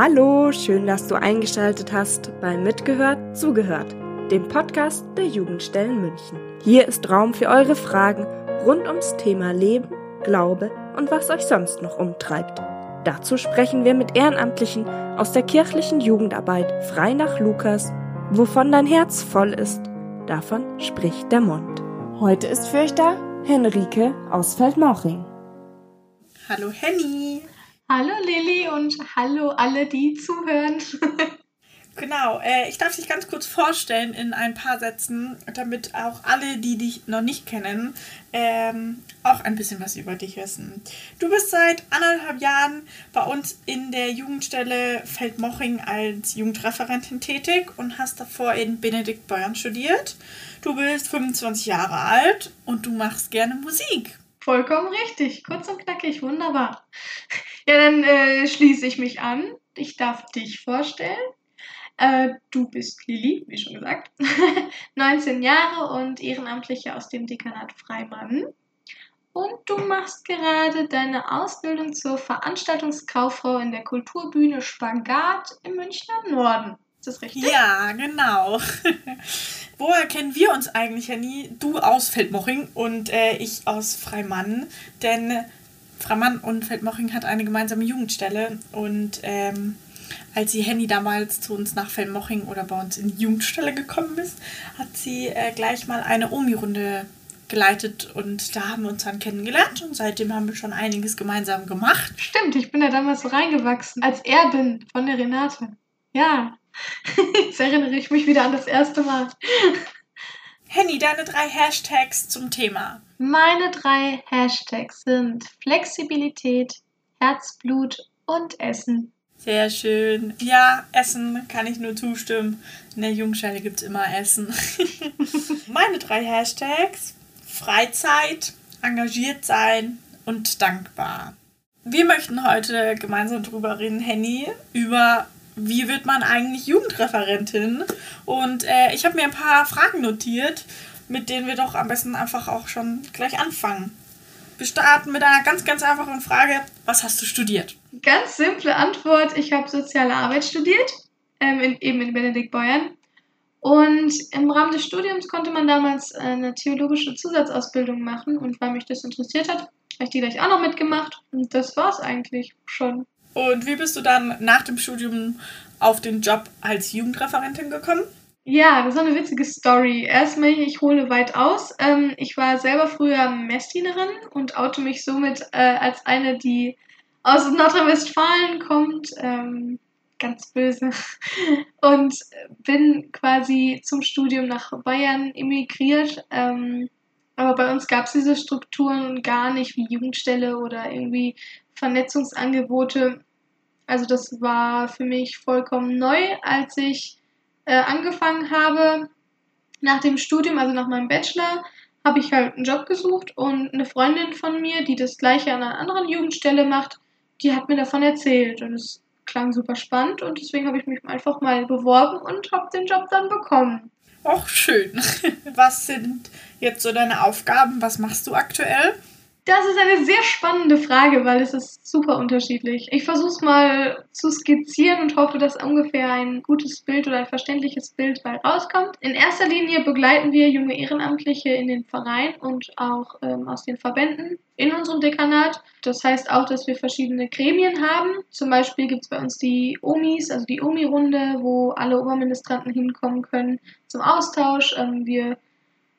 Hallo, schön, dass du eingeschaltet hast bei Mitgehört, Zugehört, dem Podcast der Jugendstellen München. Hier ist Raum für eure Fragen rund ums Thema Leben, Glaube und was euch sonst noch umtreibt. Dazu sprechen wir mit Ehrenamtlichen aus der kirchlichen Jugendarbeit frei nach Lukas. Wovon dein Herz voll ist, davon spricht der Mund. Heute ist für euch da Henrike aus Feldmauching. Hallo Henny. Hallo Lilly und hallo alle, die zuhören. genau, äh, ich darf dich ganz kurz vorstellen in ein paar Sätzen, damit auch alle, die dich noch nicht kennen, ähm, auch ein bisschen was über dich wissen. Du bist seit anderthalb Jahren bei uns in der Jugendstelle Feldmoching als Jugendreferentin tätig und hast davor in Benedikt Beuern studiert. Du bist 25 Jahre alt und du machst gerne Musik. Vollkommen richtig. Kurz und knackig, wunderbar. Ja, dann äh, schließe ich mich an. Ich darf dich vorstellen. Äh, du bist Lilly, wie schon gesagt. 19 Jahre und Ehrenamtliche aus dem Dekanat Freimann. Und du machst gerade deine Ausbildung zur Veranstaltungskauffrau in der Kulturbühne Spagat im Münchner Norden. Ist das richtig? Ja, genau. Woher kennen wir uns eigentlich, Henny? Du aus Feldmoching und äh, ich aus Freimann. Denn Freimann und Feldmoching hat eine gemeinsame Jugendstelle. Und ähm, als sie Henny damals zu uns nach Feldmoching oder bei uns in die Jugendstelle gekommen ist, hat sie äh, gleich mal eine Omi-Runde geleitet und da haben wir uns dann kennengelernt und seitdem haben wir schon einiges gemeinsam gemacht. Stimmt, ich bin da damals so reingewachsen als Erbin von der Renate. Ja, Jetzt erinnere ich mich wieder an das erste Mal. Henny, deine drei Hashtags zum Thema. Meine drei Hashtags sind Flexibilität, Herzblut und Essen. Sehr schön. Ja, Essen kann ich nur zustimmen. In der Jungschale gibt es immer Essen. Meine drei Hashtags: Freizeit, engagiert sein und dankbar. Wir möchten heute gemeinsam drüber reden, Henny, über wie wird man eigentlich Jugendreferentin? Und äh, ich habe mir ein paar Fragen notiert, mit denen wir doch am besten einfach auch schon gleich anfangen. Wir starten mit einer ganz, ganz einfachen Frage. Was hast du studiert? Ganz simple Antwort. Ich habe soziale Arbeit studiert, ähm, in, eben in Benedikt Beuern. Und im Rahmen des Studiums konnte man damals eine theologische Zusatzausbildung machen. Und weil mich das interessiert hat, habe ich die gleich auch noch mitgemacht. Und das war es eigentlich schon. Und wie bist du dann nach dem Studium auf den Job als Jugendreferentin gekommen? Ja, das ist eine witzige Story. Erstmal, ich hole weit aus. Ähm, ich war selber früher Messdienerin und oute mich somit äh, als eine, die aus Nordrhein-Westfalen kommt. Ähm, ganz böse. Und bin quasi zum Studium nach Bayern emigriert. Ähm, aber bei uns gab es diese Strukturen gar nicht wie Jugendstelle oder irgendwie Vernetzungsangebote. Also das war für mich vollkommen neu, als ich äh, angefangen habe nach dem Studium, also nach meinem Bachelor, habe ich halt einen Job gesucht und eine Freundin von mir, die das gleiche an einer anderen Jugendstelle macht, die hat mir davon erzählt und es klang super spannend und deswegen habe ich mich einfach mal beworben und habe den Job dann bekommen. Och, schön. Was sind jetzt so deine Aufgaben? Was machst du aktuell? Das ist eine sehr spannende Frage, weil es ist super unterschiedlich. Ich versuche es mal zu skizzieren und hoffe, dass ungefähr ein gutes Bild oder ein verständliches Bild bei rauskommt. In erster Linie begleiten wir junge Ehrenamtliche in den Verein und auch ähm, aus den Verbänden in unserem Dekanat. Das heißt auch, dass wir verschiedene Gremien haben. Zum Beispiel gibt es bei uns die OMIs, also die OMI-Runde, wo alle Oberministranten hinkommen können zum Austausch. Ähm, wir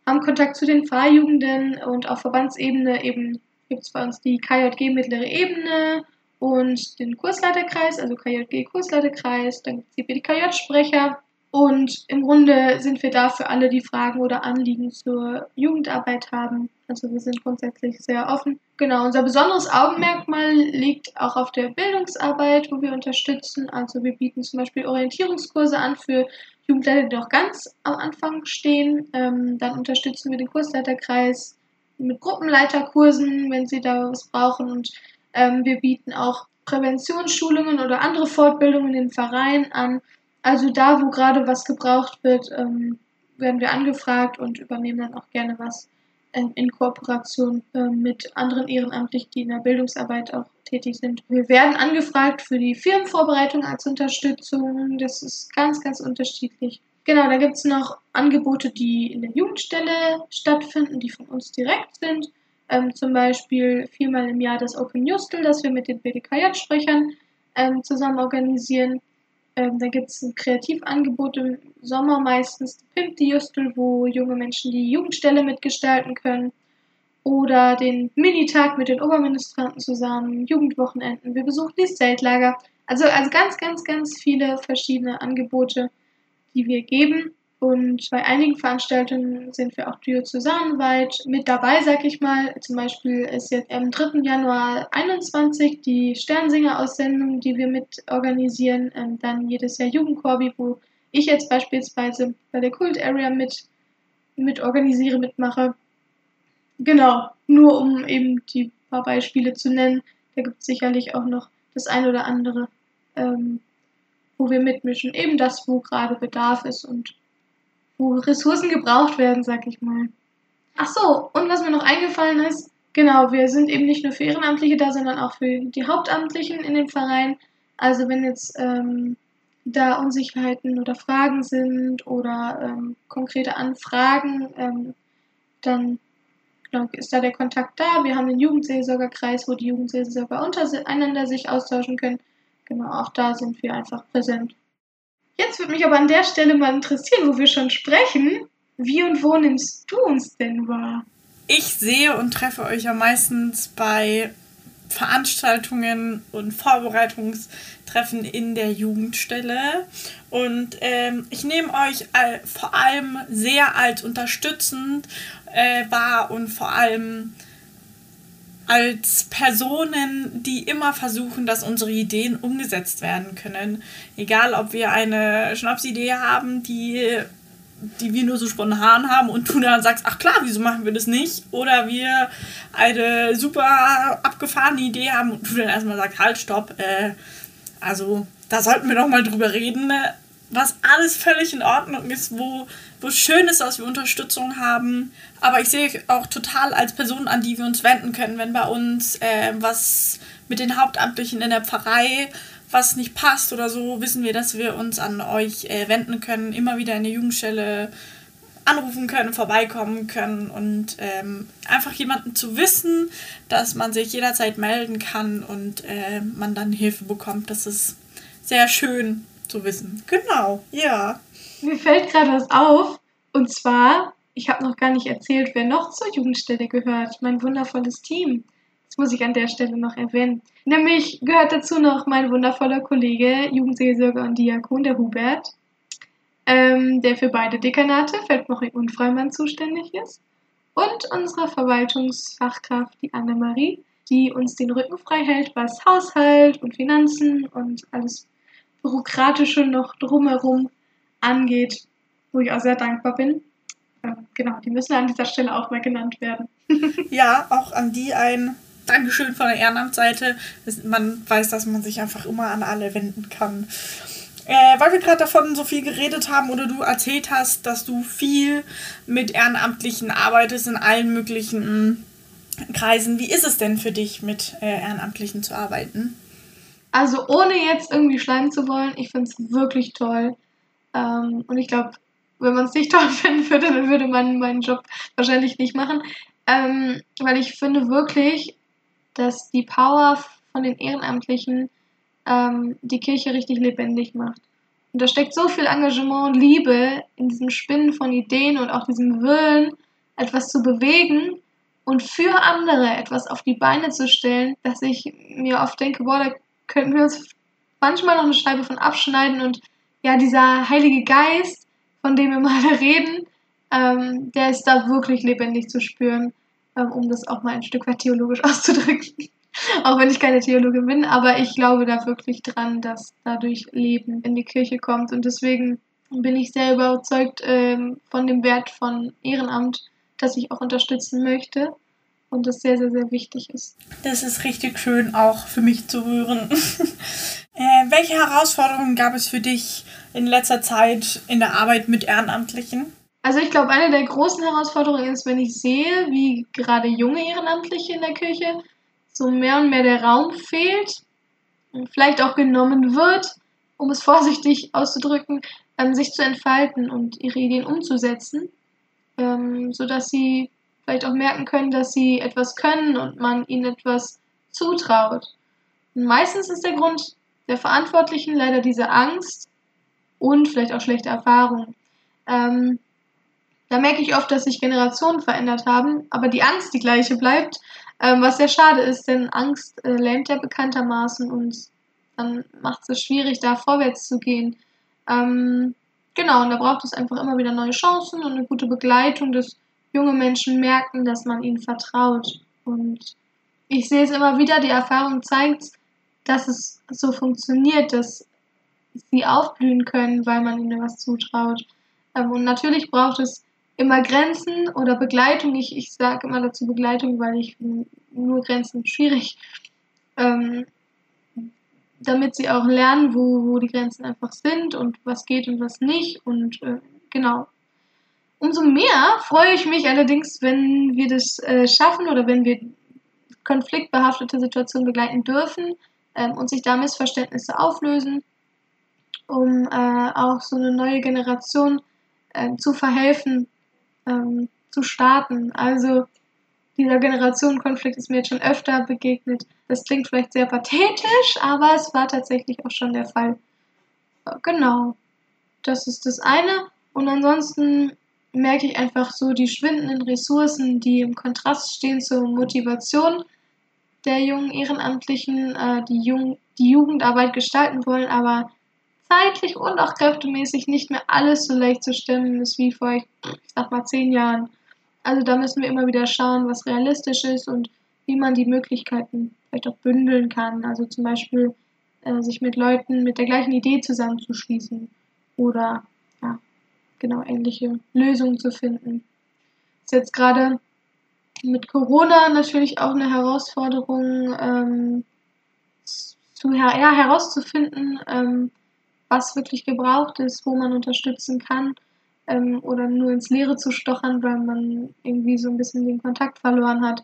haben Kontakt zu den Pfarrjugenden und auf Verbandsebene eben gibt es bei uns die KJG mittlere Ebene und den Kursleiterkreis, also KJG Kursleiterkreis, dann gibt es die BDKJ-Sprecher und im Grunde sind wir da für alle, die Fragen oder Anliegen zur Jugendarbeit haben. Also wir sind grundsätzlich sehr offen. Genau, unser besonderes Augenmerkmal liegt auch auf der Bildungsarbeit, wo wir unterstützen. Also wir bieten zum Beispiel Orientierungskurse an für Jugendleiter, die noch ganz am Anfang stehen. Ähm, dann unterstützen wir den Kursleiterkreis mit Gruppenleiterkursen, wenn sie da was brauchen. Und ähm, wir bieten auch Präventionsschulungen oder andere Fortbildungen in den Vereinen an. Also da, wo gerade was gebraucht wird, ähm, werden wir angefragt und übernehmen dann auch gerne was in Kooperation ähm, mit anderen Ehrenamtlichen, die in der Bildungsarbeit auch tätig sind. Wir werden angefragt für die Firmenvorbereitung als Unterstützung. Das ist ganz, ganz unterschiedlich. Genau, da gibt es noch Angebote, die in der Jugendstelle stattfinden, die von uns direkt sind. Ähm, zum Beispiel viermal im Jahr das Open Justel, das wir mit den BDKJ-Sprechern ähm, zusammen organisieren. Ähm, da gibt es ein Kreativangebot im Sommer meistens, Pimp die Justel, wo junge Menschen die Jugendstelle mitgestalten können. Oder den Minitag mit den Oberministranten zusammen, Jugendwochenenden. Wir besuchen die Zeltlager. Also, also ganz, ganz, ganz viele verschiedene Angebote, die wir geben. Und bei einigen Veranstaltungen sind wir auch diözesanweit mit dabei, sag ich mal. Zum Beispiel ist jetzt am 3. Januar 21 die Sternsinger-Aussendung, die wir mit organisieren. Ähm, dann jedes Jahr Jugendkorbi, wo ich jetzt beispielsweise bei der Kult Area mit, mit organisiere, mitmache. Genau, nur um eben die paar Beispiele zu nennen. Da gibt es sicherlich auch noch das ein oder andere, ähm, wo wir mitmischen. Eben das, wo gerade Bedarf ist und wo Ressourcen gebraucht werden, sag ich mal. Ach so, und was mir noch eingefallen ist, genau, wir sind eben nicht nur für Ehrenamtliche da, sondern auch für die Hauptamtlichen in dem Verein. Also wenn jetzt ähm, da Unsicherheiten oder Fragen sind oder ähm, konkrete Anfragen, ähm, dann genau, ist da der Kontakt da. Wir haben den Jugendseelsorgerkreis, wo die Jugendseelsorger untereinander sich austauschen können. Genau, auch da sind wir einfach präsent. Jetzt würde mich aber an der Stelle mal interessieren, wo wir schon sprechen. Wie und wo nimmst du uns denn wahr? Ich sehe und treffe euch ja meistens bei Veranstaltungen und Vorbereitungstreffen in der Jugendstelle. Und ähm, ich nehme euch all, vor allem sehr als unterstützend äh, wahr und vor allem als Personen, die immer versuchen, dass unsere Ideen umgesetzt werden können. Egal, ob wir eine Schnapsidee haben, die, die wir nur so spontan haben und du dann sagst, ach klar, wieso machen wir das nicht? Oder wir eine super abgefahrene Idee haben und du dann erstmal sagst, halt, stopp, äh, also da sollten wir doch mal drüber reden was alles völlig in Ordnung ist, wo, wo schön ist, dass wir Unterstützung haben. Aber ich sehe auch total als Person, an die wir uns wenden können, wenn bei uns äh, was mit den Hauptamtlichen in der Pfarrei was nicht passt oder so, wissen wir, dass wir uns an euch äh, wenden können, immer wieder in der Jugendstelle anrufen können, vorbeikommen können und ähm, einfach jemanden zu wissen, dass man sich jederzeit melden kann und äh, man dann Hilfe bekommt. Das ist sehr schön zu wissen. Genau, ja. Mir fällt gerade was auf. Und zwar, ich habe noch gar nicht erzählt, wer noch zur Jugendstelle gehört. Mein wundervolles Team. Das muss ich an der Stelle noch erwähnen. Nämlich gehört dazu noch mein wundervoller Kollege, Jugendseelsorger und Diakon, der Hubert, ähm, der für beide Dekanate, Feldmoching und Freimann, zuständig ist. Und unsere Verwaltungsfachkraft, die Annemarie, die uns den Rücken frei hält, was Haushalt und Finanzen und alles Bürokratische noch drumherum angeht, wo ich auch sehr dankbar bin. Ähm, genau, die müssen an dieser Stelle auch mal genannt werden. ja, auch an die ein Dankeschön von der Ehrenamtsseite. Man weiß, dass man sich einfach immer an alle wenden kann. Äh, weil wir gerade davon so viel geredet haben oder du erzählt hast, dass du viel mit Ehrenamtlichen arbeitest in allen möglichen Kreisen. Wie ist es denn für dich, mit äh, Ehrenamtlichen zu arbeiten? Also ohne jetzt irgendwie schleimen zu wollen, ich finde es wirklich toll. Ähm, und ich glaube, wenn man es nicht toll finden würde, dann würde man meinen Job wahrscheinlich nicht machen. Ähm, weil ich finde wirklich, dass die Power von den Ehrenamtlichen ähm, die Kirche richtig lebendig macht. Und da steckt so viel Engagement und Liebe in diesem Spinnen von Ideen und auch diesem Willen, etwas zu bewegen und für andere etwas auf die Beine zu stellen, dass ich mir oft denke, boah, da könnten wir uns manchmal noch eine Scheibe von abschneiden und ja, dieser Heilige Geist, von dem wir mal reden, ähm, der ist da wirklich lebendig zu spüren, ähm, um das auch mal ein Stück weit theologisch auszudrücken. auch wenn ich keine Theologin bin, aber ich glaube da wirklich dran, dass dadurch Leben in die Kirche kommt und deswegen bin ich sehr überzeugt ähm, von dem Wert von Ehrenamt, das ich auch unterstützen möchte und das sehr, sehr, sehr wichtig ist. Das ist richtig schön auch für mich zu hören. äh, welche Herausforderungen gab es für dich in letzter Zeit in der Arbeit mit Ehrenamtlichen? Also ich glaube, eine der großen Herausforderungen ist, wenn ich sehe, wie gerade junge Ehrenamtliche in der Kirche so mehr und mehr der Raum fehlt und vielleicht auch genommen wird, um es vorsichtig auszudrücken, ähm, sich zu entfalten und ihre Ideen umzusetzen, ähm, sodass sie vielleicht auch merken können, dass sie etwas können und man ihnen etwas zutraut. Und meistens ist der Grund der Verantwortlichen leider diese Angst und vielleicht auch schlechte Erfahrungen. Ähm, da merke ich oft, dass sich Generationen verändert haben, aber die Angst die gleiche bleibt, ähm, was sehr schade ist, denn Angst äh, lähmt ja bekanntermaßen und dann macht es schwierig, da vorwärts zu gehen. Ähm, genau, und da braucht es einfach immer wieder neue Chancen und eine gute Begleitung, dass junge Menschen merken, dass man ihnen vertraut. Und ich sehe es immer wieder, die Erfahrung zeigt, dass es so funktioniert, dass sie aufblühen können, weil man ihnen was zutraut. Ähm, und natürlich braucht es immer Grenzen oder Begleitung. Ich, ich sage immer dazu Begleitung, weil ich nur Grenzen schwierig. Ähm, damit sie auch lernen, wo, wo die Grenzen einfach sind und was geht und was nicht. Und äh, genau. Umso mehr freue ich mich allerdings, wenn wir das äh, schaffen oder wenn wir konfliktbehaftete Situationen begleiten dürfen ähm, und sich da Missverständnisse auflösen, um äh, auch so eine neue Generation äh, zu verhelfen, ähm, zu starten. Also dieser Generationenkonflikt ist mir jetzt schon öfter begegnet. Das klingt vielleicht sehr pathetisch, aber es war tatsächlich auch schon der Fall. Äh, genau. Das ist das eine. Und ansonsten merke ich einfach so die schwindenden Ressourcen, die im Kontrast stehen zur Motivation der jungen Ehrenamtlichen, äh, die, Jung die Jugendarbeit gestalten wollen, aber zeitlich und auch kräftemäßig nicht mehr alles so leicht zu stemmen ist wie vor, ich sag mal, zehn Jahren. Also da müssen wir immer wieder schauen, was realistisch ist und wie man die Möglichkeiten vielleicht auch bündeln kann. Also zum Beispiel äh, sich mit Leuten mit der gleichen Idee zusammenzuschließen oder genau ähnliche Lösungen zu finden. Ist jetzt gerade mit Corona natürlich auch eine Herausforderung, ähm, zu, ja, herauszufinden, ähm, was wirklich gebraucht ist, wo man unterstützen kann ähm, oder nur ins Leere zu stochern, weil man irgendwie so ein bisschen den Kontakt verloren hat.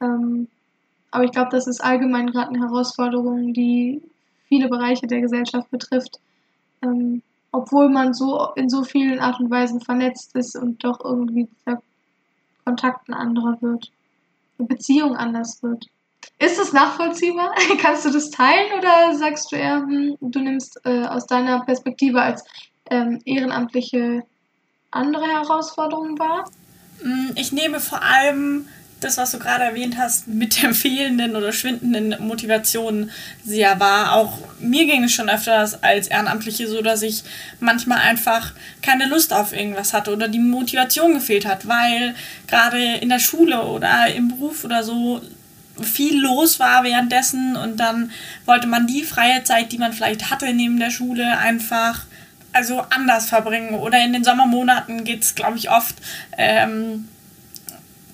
Ähm, aber ich glaube, das ist allgemein gerade eine Herausforderung, die viele Bereiche der Gesellschaft betrifft. Obwohl man so in so vielen Art und Weisen vernetzt ist und doch irgendwie der Kontakt ein anderer wird, eine Beziehung anders wird. Ist es nachvollziehbar? Kannst du das teilen oder sagst du eher, hm, du nimmst äh, aus deiner Perspektive als ähm, Ehrenamtliche andere Herausforderungen wahr? Mm, ich nehme vor allem das, was du gerade erwähnt hast, mit der fehlenden oder schwindenden Motivation sehr wahr. Auch mir ging es schon öfters als Ehrenamtliche so, dass ich manchmal einfach keine Lust auf irgendwas hatte oder die Motivation gefehlt hat, weil gerade in der Schule oder im Beruf oder so viel los war währenddessen und dann wollte man die freie Zeit, die man vielleicht hatte neben der Schule, einfach also anders verbringen. Oder in den Sommermonaten geht es, glaube ich, oft ähm,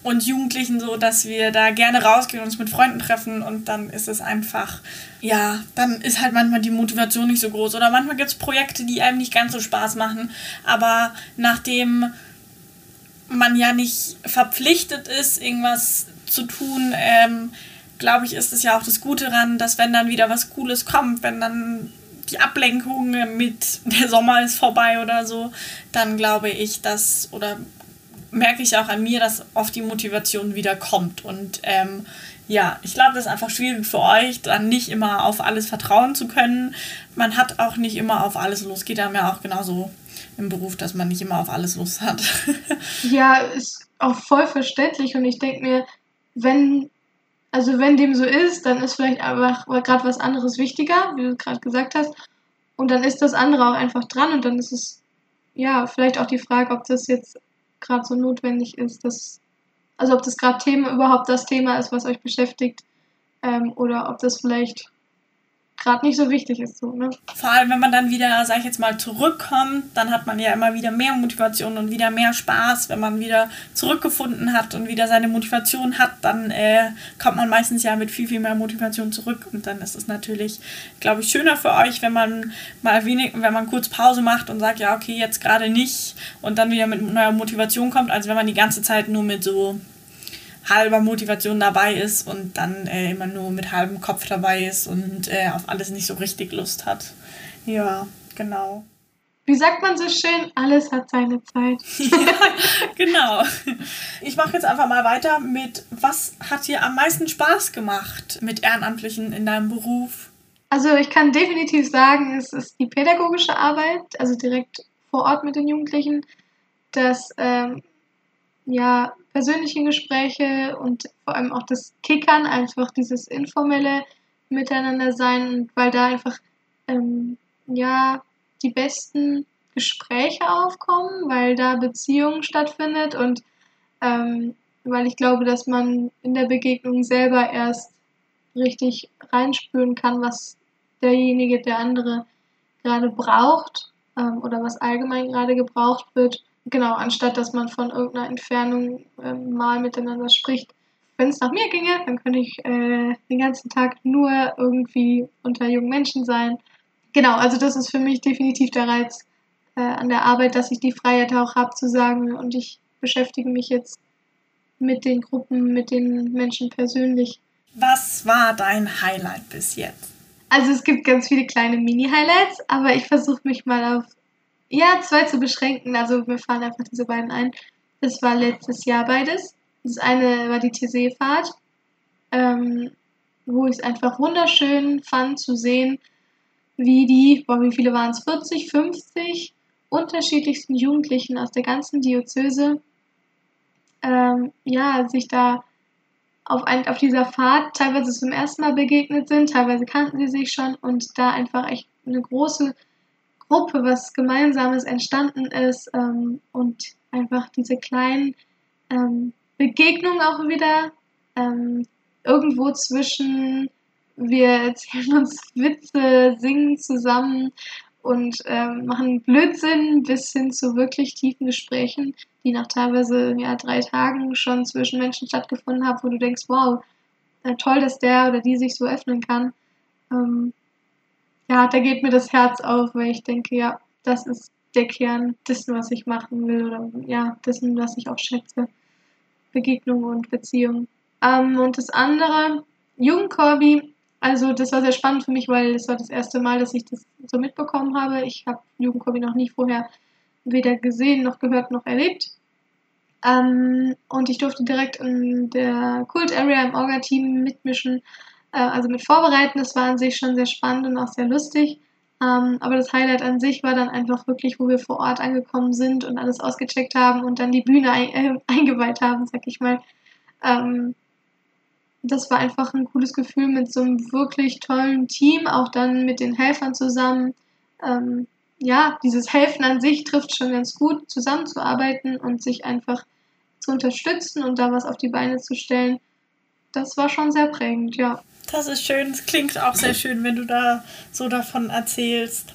und Jugendlichen so, dass wir da gerne rausgehen und uns mit Freunden treffen und dann ist es einfach, ja, dann ist halt manchmal die Motivation nicht so groß. Oder manchmal gibt es Projekte, die einem nicht ganz so Spaß machen, aber nachdem man ja nicht verpflichtet ist, irgendwas zu tun, ähm, glaube ich, ist es ja auch das Gute daran, dass wenn dann wieder was Cooles kommt, wenn dann die Ablenkung mit der Sommer ist vorbei oder so, dann glaube ich, dass oder merke ich auch an mir, dass oft die Motivation wieder kommt. Und ähm, ja, ich glaube, das ist einfach schwierig für euch, dann nicht immer auf alles vertrauen zu können. Man hat auch nicht immer auf alles Lust. Geht einem ja auch genauso im Beruf, dass man nicht immer auf alles Lust hat. ja, ist auch voll verständlich. Und ich denke mir, wenn, also wenn dem so ist, dann ist vielleicht einfach gerade was anderes wichtiger, wie du gerade gesagt hast. Und dann ist das andere auch einfach dran und dann ist es, ja, vielleicht auch die Frage, ob das jetzt gerade so notwendig ist, dass, also ob das gerade Thema überhaupt das Thema ist, was euch beschäftigt, ähm, oder ob das vielleicht gerade nicht so wichtig ist. So, ne? Vor allem, wenn man dann wieder, sag ich jetzt mal, zurückkommt, dann hat man ja immer wieder mehr Motivation und wieder mehr Spaß. Wenn man wieder zurückgefunden hat und wieder seine Motivation hat, dann äh, kommt man meistens ja mit viel, viel mehr Motivation zurück. Und dann ist es natürlich, glaube ich, schöner für euch, wenn man mal wenig, wenn man kurz Pause macht und sagt, ja, okay, jetzt gerade nicht und dann wieder mit neuer Motivation kommt, als wenn man die ganze Zeit nur mit so halber Motivation dabei ist und dann äh, immer nur mit halbem Kopf dabei ist und äh, auf alles nicht so richtig Lust hat. Ja, genau. Wie sagt man so schön, alles hat seine Zeit. ja, genau. Ich mache jetzt einfach mal weiter mit, was hat dir am meisten Spaß gemacht mit Ehrenamtlichen in deinem Beruf? Also ich kann definitiv sagen, es ist die pädagogische Arbeit, also direkt vor Ort mit den Jugendlichen, das ähm, ja, persönliche Gespräche und vor allem auch das Kickern, einfach dieses informelle Miteinander sein, weil da einfach ähm, ja die besten Gespräche aufkommen, weil da Beziehung stattfindet und ähm, weil ich glaube, dass man in der Begegnung selber erst richtig reinspüren kann, was derjenige, der andere gerade braucht ähm, oder was allgemein gerade gebraucht wird Genau, anstatt dass man von irgendeiner Entfernung äh, mal miteinander spricht. Wenn es nach mir ginge, dann könnte ich äh, den ganzen Tag nur irgendwie unter jungen Menschen sein. Genau, also das ist für mich definitiv der Reiz äh, an der Arbeit, dass ich die Freiheit auch habe zu sagen und ich beschäftige mich jetzt mit den Gruppen, mit den Menschen persönlich. Was war dein Highlight bis jetzt? Also es gibt ganz viele kleine Mini-Highlights, aber ich versuche mich mal auf ja, zwei zu beschränken. Also wir fahren einfach diese beiden ein. Das war letztes Jahr beides. Das eine war die TC-Fahrt, ähm, wo ich es einfach wunderschön fand zu sehen, wie die, boah, wie viele waren es? 40, 50 unterschiedlichsten Jugendlichen aus der ganzen Diözese, ähm, ja, sich da auf, ein, auf dieser Fahrt teilweise zum ersten Mal begegnet sind, teilweise kannten sie sich schon und da einfach echt eine große Gruppe was Gemeinsames entstanden ist ähm, und einfach diese kleinen ähm, Begegnungen auch wieder ähm, irgendwo zwischen wir erzählen uns Witze, singen zusammen und ähm, machen Blödsinn bis hin zu wirklich tiefen Gesprächen, die nach teilweise ja, drei Tagen schon zwischen Menschen stattgefunden haben, wo du denkst, wow, äh, toll, dass der oder die sich so öffnen kann. Ähm, ja, da geht mir das Herz auf, weil ich denke, ja, das ist der Kern dessen, was ich machen will oder ja, dessen, was ich auch schätze. Begegnungen und Beziehungen. Ähm, und das andere, Jugendkorbi, also das war sehr spannend für mich, weil es war das erste Mal, dass ich das so mitbekommen habe. Ich habe Jugendkorbi noch nie vorher weder gesehen, noch gehört, noch erlebt. Ähm, und ich durfte direkt in der Kult Area im Orga-Team mitmischen äh, also mit Vorbereiten. Das war an sich schon sehr spannend und auch sehr lustig. Ähm, aber das Highlight an sich war dann einfach wirklich, wo wir vor Ort angekommen sind und alles ausgecheckt haben und dann die Bühne ein, äh, eingeweiht haben, sag ich mal. Ähm, das war einfach ein cooles Gefühl mit so einem wirklich tollen Team, auch dann mit den Helfern zusammen. Ähm, ja, dieses Helfen an sich trifft schon ganz gut, zusammenzuarbeiten und sich einfach zu unterstützen und da was auf die Beine zu stellen. Das war schon sehr prägend, ja. Das ist schön. Es klingt auch sehr schön, wenn du da so davon erzählst.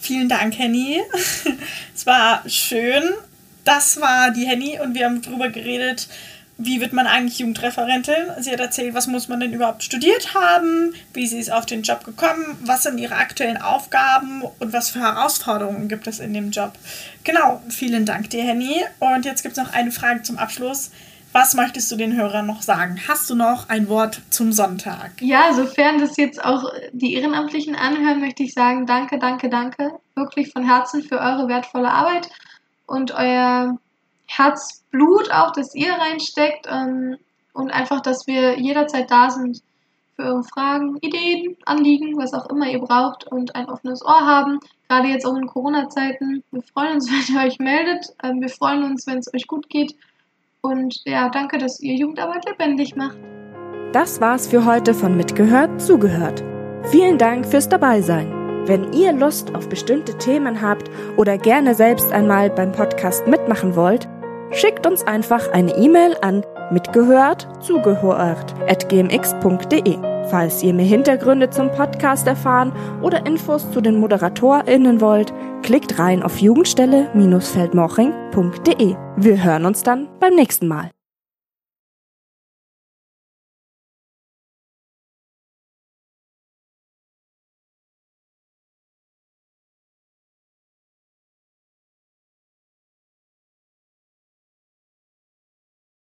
Vielen Dank, Henny. es war schön. Das war die Henny und wir haben darüber geredet, wie wird man eigentlich Jugendreferentin. Sie hat erzählt, was muss man denn überhaupt studiert haben, wie sie ist auf den Job gekommen, was sind ihre aktuellen Aufgaben und was für Herausforderungen gibt es in dem Job. Genau, vielen Dank dir, Henny. Und jetzt gibt es noch eine Frage zum Abschluss. Was möchtest du den Hörern noch sagen? Hast du noch ein Wort zum Sonntag? Ja, sofern das jetzt auch die Ehrenamtlichen anhören, möchte ich sagen, danke, danke, danke. Wirklich von Herzen für eure wertvolle Arbeit und euer Herzblut auch, das ihr reinsteckt ähm, und einfach, dass wir jederzeit da sind für eure Fragen, Ideen, Anliegen, was auch immer ihr braucht und ein offenes Ohr haben. Gerade jetzt auch in Corona-Zeiten. Wir freuen uns, wenn ihr euch meldet. Ähm, wir freuen uns, wenn es euch gut geht. Und ja, danke, dass ihr Jugendarbeit lebendig macht. Das war's für heute von Mitgehört, Zugehört. Vielen Dank fürs Dabeisein. Wenn ihr Lust auf bestimmte Themen habt oder gerne selbst einmal beim Podcast mitmachen wollt, schickt uns einfach eine E-Mail an mitgehört zugehört at gmx.de. Falls ihr mehr Hintergründe zum Podcast erfahren oder Infos zu den ModeratorInnen wollt, klickt rein auf jugendstelle-feldmoching.de. Wir hören uns dann beim nächsten Mal.